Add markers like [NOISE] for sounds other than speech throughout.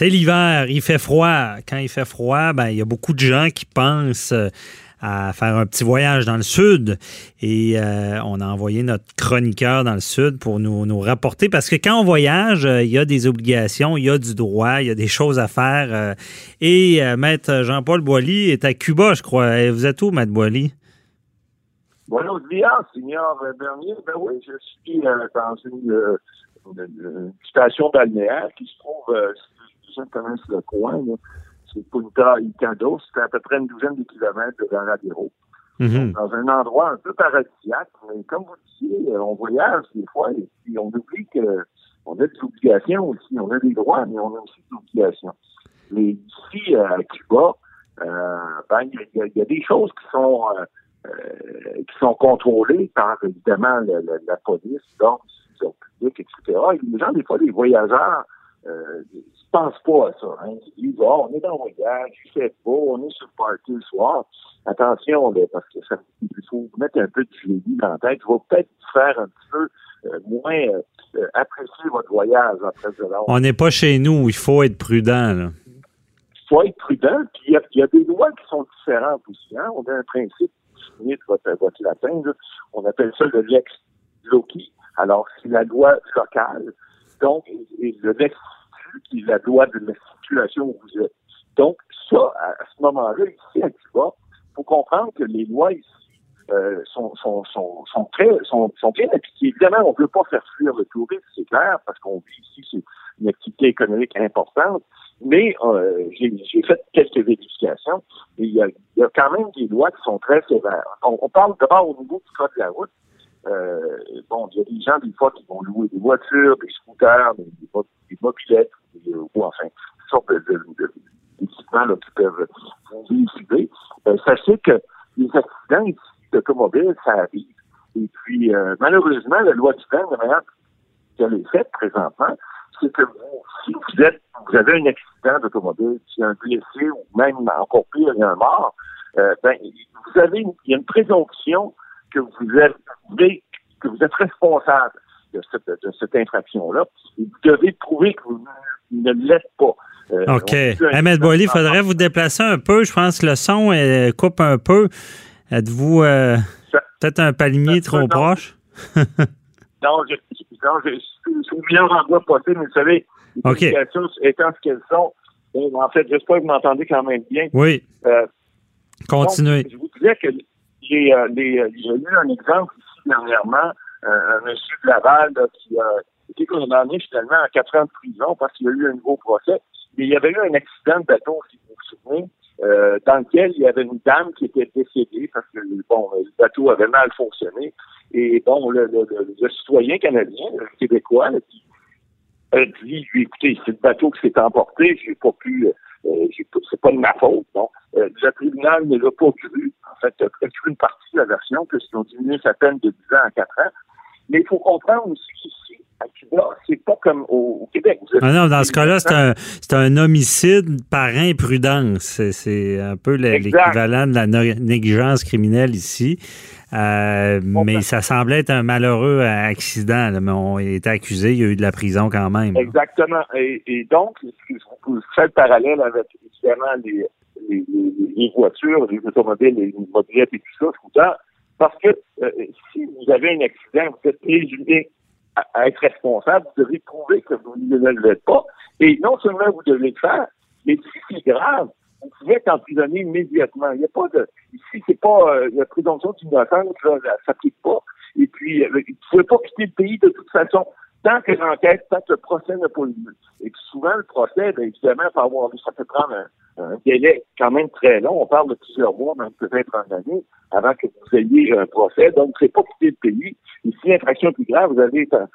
C'est l'hiver, il fait froid. Quand il fait froid, ben, il y a beaucoup de gens qui pensent euh, à faire un petit voyage dans le sud. Et euh, on a envoyé notre chroniqueur dans le sud pour nous, nous rapporter, parce que quand on voyage, euh, il y a des obligations, il y a du droit, il y a des choses à faire. Et Maître Jean-Paul Boily est à Cuba, je crois. vous êtes où, Maître Boily? Buenos. Ben oui, je suis dans une, station balnéaire qui se trouve, gens connaissent le coin, c'est Punta Icado, c'est à peu près une douzaine de kilomètres de Varadero. Mm Dans un endroit un peu paradisiaque, mais comme vous disiez, euh, on voyage des fois et puis on oublie qu'on a des obligations aussi. On a des droits, mais on a aussi des obligations. Mais ici, euh, à Cuba, euh, ben, il y, a des choses qui sont qui sont contrôlées par évidemment la, police, l'ordre public, etc. Et les gens, des fois, les voyageurs, euh, ils pensent pas à ça. Hein. Ils disent, oh, on est dans le voyage, il fait beau, on est sur le party le soir. Attention, là, parce que ça, il faut mettre un peu de génie dans la tête. Il va peut-être faire un petit peu euh, moins euh, apprécier votre voyage après cela. On n'est pas chez nous, il faut être prudent. Là. Il faut être prudent, puis il y, y, a des lois qui sont différentes aussi. Hein. On a un principe, de votre, votre latin, là, on appelle ça le lex loci. Alors, c'est la loi locale donc, le lex qui est la loi de la situation où vous êtes. Donc, ça, à, ce moment-là, ici à Cuba, il faut comprendre que les lois ici euh, sont, sont, sont, sont, très, sont, sont bien appliquées. Évidemment, on ne peut pas faire fuir le tourisme, c'est clair, parce qu'on vit ici, c'est une activité économique importante. Mais euh, j'ai fait quelques vérifications et il y, a, y, a, quand même des lois qui sont très sévères. On, on parle d'abord au niveau du code de la route. Euh, bon, il y a des gens, des fois, qui vont louer des voitures, des scooters, des, des, mobilettes, euh, ou enfin, toutes sortes d'équipements de, qui peuvent vous véhiculer. Euh, sachez que les accidents ici d'automobiles, ça arrive. Et puis, euh, malheureusement, la loi du temps, la manière qu'elle est faite présentement, c'est que si vous êtes, vous avez un accident d'automobile, si un blessé ou même encore pire, il y a un mort, euh, ben, vous avez, il y a une présomption que vous êtes, que vous êtes responsable de cette, de cette infraction-là. Vous devez prouver que vous ne l'êtes pas. Euh, OK. Ahmed Boily, il faudrait vous déplacer un peu. Je pense que le son coupe un peu. Êtes-vous euh, peut-être un palmier trop proche? [LAUGHS] non, je, non, je, suis au meilleur endroit possible, mais vous savez, les communications étant ce qu'elles sont, en fait, j'espère que vous m'entendez quand même bien. Oui. Euh, Continuez. je vous disais que les, euh, les, euh, j'ai eu un exemple ici dernièrement, euh, un monsieur de Laval qui a été condamné finalement à quatre ans de prison parce qu'il a eu un nouveau procès. Mais il y avait eu un accident de bateau, si vous vous souvenez, euh, dans lequel il y avait une dame qui était décédée parce que bon, le bateau avait mal fonctionné. Et bon, le, le, le, citoyen canadien, le québécois, qui a dit, écoutez, c'est le bateau qui s'est emporté, j'ai pas pu, euh, c'est pas de ma faute. Bon. Euh, le tribunal ne l'a pas cru. Fait, a cru une partie de la version, puisqu'ils ont diminué sa peine de 10 ans à 4 ans. Mais il faut comprendre aussi qu'ici, à Cuba, c'est pas comme au, Québec. Ah non, dans ce cas-là, c'est un, un homicide par imprudence. C'est un peu l'équivalent de la négligence criminelle ici. Euh, mais ben ça semblait être un malheureux accident. mais on est accusé, il y a eu de la prison quand même. Exactement. Et, et donc, vous faites le parallèle avec évidemment les, les, voitures, les automobiles, les mobilettes et tout ça, scooter, parce que euh, si vous avez un accident, vous êtes présumé à, être responsable, vous devez prouver que vous ne l'êtes pas. Et non seulement vous devez le faire, mais si c'est grave, vous pouvez être emprisonné immédiatement. Il n'y a pas de. Ici, c'est pas euh, la présomption d'innocence, ça s'applique pas. Et puis, euh, vous ne pouvez pas quitter le pays de toute façon tant que l'enquête, tant que le procès n'a pas eu lieu. Et souvent, le procès, bien évidemment, ça peut prendre un, un, délai quand même très long. On parle de plusieurs mois, même peut-être en année, avant que vous ayez un procès. Donc, c'est pas quitter le pays. Et si l'infraction est plus grave, vous allez être,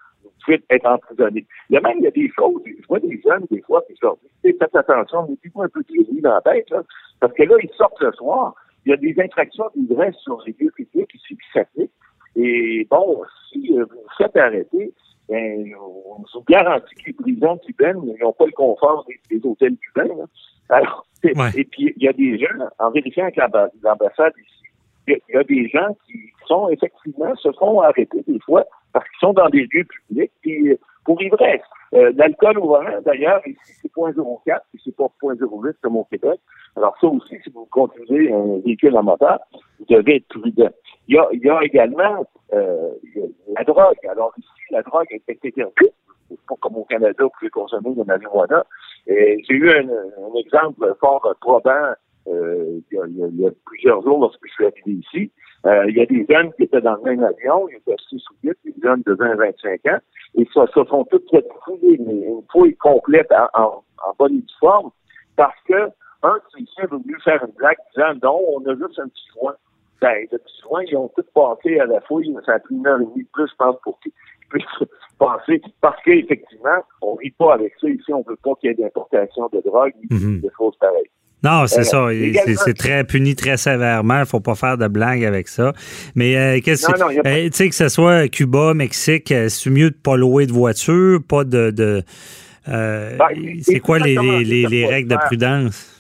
être emprisonné. Il y a même il y a des choses, je vois des jeunes, des fois, qui sortent, faites attention, mettez-vous un peu de dans la tête, là, parce que là, ils sortent le soir, il y a des infractions d'ivresse sur les lieux publics qui, qui s'appliquent. Et bon, si vous vous faites arrêter, ben, on vous garantit que les prisons cubaines n'ont pas le confort des, hôtels cubains. Alors, et puis, il y a des gens, en vérifiant avec l'ambassade ici, il y, a des gens qui sont effectivement, se font arrêter des fois parce qu'ils sont dans des lieux publics puis, pour ivresse. Euh, L'alcool au volant, d'ailleurs, ici, c'est 0.04, puis c'est pas 0.08 comme au Québec. Alors ça aussi, si vous conduisez un véhicule en moteur, vous devez être prudent. Il y a, il y a également euh, la drogue. Alors ici, la drogue est interdite. Pas comme au Canada, vous pouvez consommer de marijuana. J'ai eu un, un, exemple fort probant euh, il, y a, il, y a, plusieurs jours lorsque je suis arrivé ici. Euh, il y a des jeunes qui étaient dans le même avion, ils étaient 6 ou 8, des jeunes de 20 25 ans, et ça se sont toutes retrouvés une fouille complète en, en, en bonne forme parce que un policier a voulu faire une blague disant non, on a juste un petit joint. Ben, petit joint, ils ont tous passé à la fouille, ça a pris une heure et demie de plus, je pense, pour qu'ils [LAUGHS] puissent passer. Parce qu'effectivement, on rit pas avec ça. Ici, on veut pas qu'il y ait d'importation de drogue, mm de choses pareilles. Non, c'est ça. C'est très puni très sévèrement. Il faut pas faire de blagues avec ça. Mais euh, qu'est-ce que euh, tu sais que ce soit Cuba, Mexique, euh, c'est mieux de pas louer de voiture, pas de. de ben, c'est quoi les, les, les règles de prudence?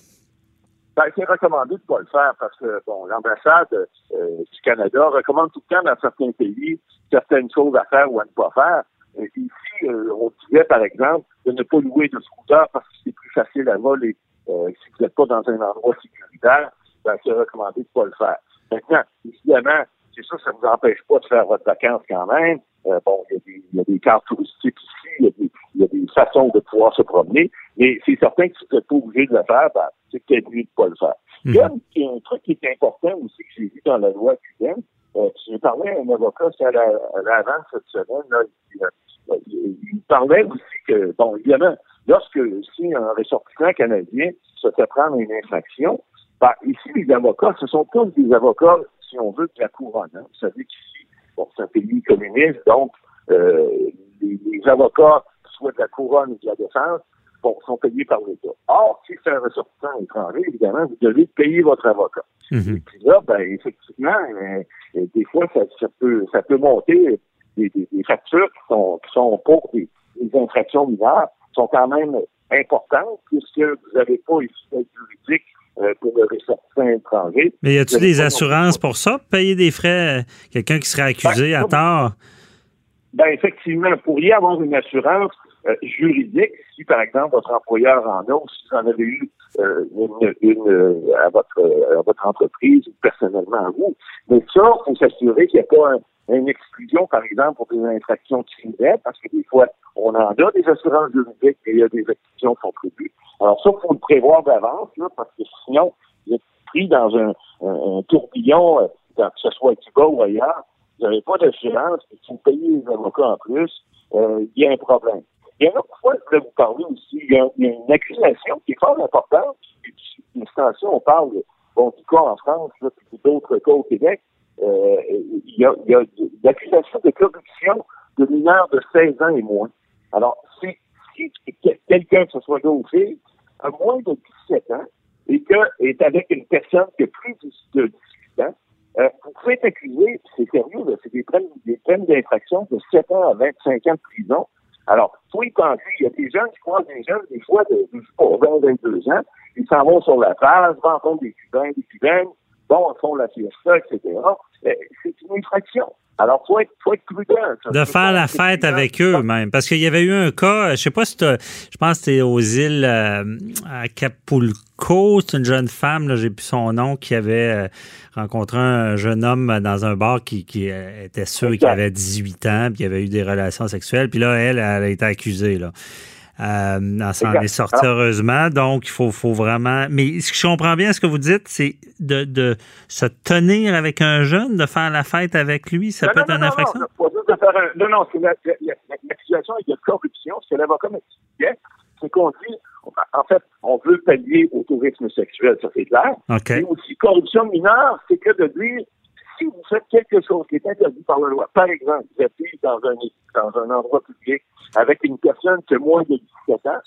Ben, c'est recommandé de ne pas le faire parce que bon, l'ambassade du Canada recommande tout le temps dans certains pays certaines choses à faire ou à ne pas faire. Et ici, on disait, par exemple, de ne pas louer de scooter parce que c'est plus facile à voler. Euh, si vous n'êtes pas dans un endroit sécuritaire, ben, c'est recommandé de ne pas le faire. Maintenant, évidemment, c'est ça, ça ne vous empêche pas de faire votre vacance quand même. Euh, bon, il y, a des cartes touristiques ici, il y, a des façons de pouvoir se promener, mais c'est certain que si vous n'êtes pas obligé de le faire, ben, c'est peut-être mieux de ne pas le faire. Il y a un truc qui est important aussi que j'ai vu dans la loi cubaine. Euh, j'ai parlé à un avocat, c'est à l'avant cette semaine, là, il, il, parlait aussi que, bon, évidemment, lorsque si un ressortissant canadien se fait prendre une infraction, ben, ici, les avocats, ce sont tous des avocats, si on veut, de la couronne. Hein. Vous savez qu'ici, bon, c'est un pays communiste, donc euh, les, avocats, soit de la couronne ou de la défense, bon, sont payés par l'État. Or, si c'est un ressortissant étranger, évidemment, vous devez payer votre avocat. Mm-hmm. Et puis là, ben, effectivement, euh, des fois, ça, ça, peut ça peut monter des, des, des factures qui sont, qui sont pour des, des infractions mineures sont quand même importantes puisque vous n'avez pas d'aide juridique euh, pour le ressortissant étranger. Mais y a-t-il des assurances pour ça, payer des frais, quelqu'un qui serait accusé ben, à tort? Ben, effectivement, vous pourriez avoir une assurance euh, juridique si, par exemple, votre employeur en a ou si vous en avez eu euh, une, à, votre, à votre entreprise ou personnellement à vous. Mais ça, il faut s'assurer qu'il n'y a pas un, une exclusion, par exemple, pour des infractions criminelles, parce que des fois, on en a des assurances juridiques et il y a des exclusions qui sont prévues. Alors ça, il faut le prévoir d'avance, là, parce que sinon, vous êtes pris dans un, un, tourbillon, euh, que ce soit à Cuba ou ailleurs, vous n'avez pas d'assurance, et si vous payez les avocats en plus, euh, il y a un problème. Il y a une fois, je voulais vous parler aussi, il y a, une accusation qui est fort importante, une extension, on parle bon, du cas en France, là, puis d'autres cas au Québec, euh, il y a, il y a de corruption de mineurs de 16 ans et moins. Alors, si, si quelqu'un, que ce soit gaucher, a moins de 17 ans et que est avec une personne qui a plus de 18 ans, euh, vous pouvez être accusé, c'est sérieux, c'est des peines, des peines d'infraction de 7 ans à 25 ans de prison. Alors, Il y a des gens qui croisent des jeunes, des fois, de, de 20, 22 ans, ils s'en vont sur la plage, rencontrent des Cubains, des Cubaines, bon, ils font la fiesta, etc. C'est une infraction. Alors, il faut être, faut être prudent. De faire la fête avec eux, même. Parce qu'il y avait eu un cas, je sais pas si je pense que c'était aux îles euh, à Capulco, c'est une jeune femme, j'ai plus son nom, qui avait euh, rencontré un jeune homme dans un bar qui, qui euh, était sûr qu'il avait 18 ans, puis il avait eu des relations sexuelles. Puis là, elle, elle a été accusée. Là. Euh, elle s'en est sortie heureusement. Donc, il faut, faut vraiment. Mais ce que je comprends bien, ce que vous dites, c'est de, de se tenir avec un jeune, de faire la fête avec lui. Ça peut être une infraction? Non, non, c'est l'accusation de corruption. Ce que l'avocat m'expliquait, c'est qu'on dit, en fait, on veut pallier au tourisme sexuel, ça c'est clair. Okay. Mais aussi, corruption mineure, c'est que de dire faites quelque chose qui est interdit par la loi, par exemple, vous êtes dans un, dans un endroit public avec une personne qui a moins de 17 ans,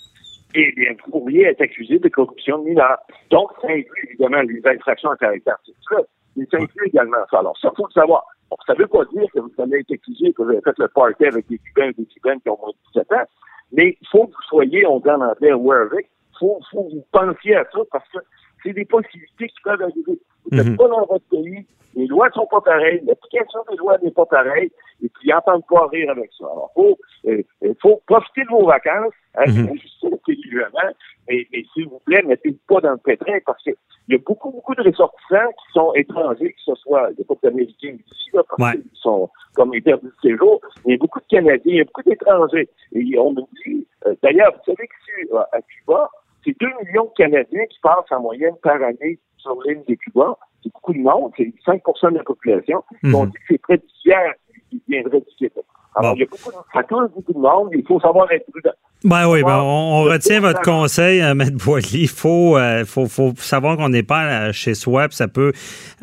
eh bien, vous pourriez être accusé de corruption mineure. Donc, ça inclut évidemment les infractions à caractère sexuel, mais ça inclut également ça. Alors, ça, faut le savoir. Bon, ça ne veut pas dire que vous allez être accusé, que vous avez fait le party avec des Cubains et des Cubaines qui ont moins de 17 ans, mais il faut que vous soyez, on dit en anglais, aware of it. Il faut, faut que vous pensiez à ça parce que c'est des possibilités qui peuvent arriver. Vous n'êtes mm -hmm. pas dans votre pays, les lois ne sont pas pareilles, l'application des lois n'est pas pareille, et puis ils n'entendent pas rire avec ça. Alors, il faut, euh, faut profiter de vos vacances, hein, [LAUGHS] mm -hmm. mais, mais s'il vous plaît, mettez pas dans le pétrin parce qu'il y a beaucoup, beaucoup de ressortissants qui sont étrangers, que ce soit, il n'y a pas d'Américains ici, là, parce ouais. qu'ils sont comme interdits de séjour, il y a beaucoup de Canadiens, il y a beaucoup d'étrangers. Et on nous dit, euh, d'ailleurs, vous savez que à Cuba, c'est 2 millions de Canadiens qui passent en moyenne par année sur l'île de Cuba. C'est beaucoup de monde, c'est 5% de la population. Mm -hmm. On dit que c'est près du tiers qui viendrait du Québec. Alors, bon. il y a beaucoup de, ça touche beaucoup de monde, il faut savoir être prudent. Ben oui, ben on, on retient votre conseil, euh, Maître Boily. Il faut, euh, faut, faut savoir qu'on n'est pas euh, chez soi, puis ça peut,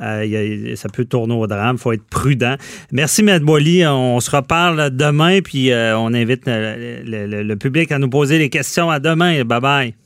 euh, a, ça peut tourner au drame. Il faut être prudent. Merci, Maître Boily. On se reparle demain, puis on invite le, le, le public à nous poser des questions. À demain. Bye bye.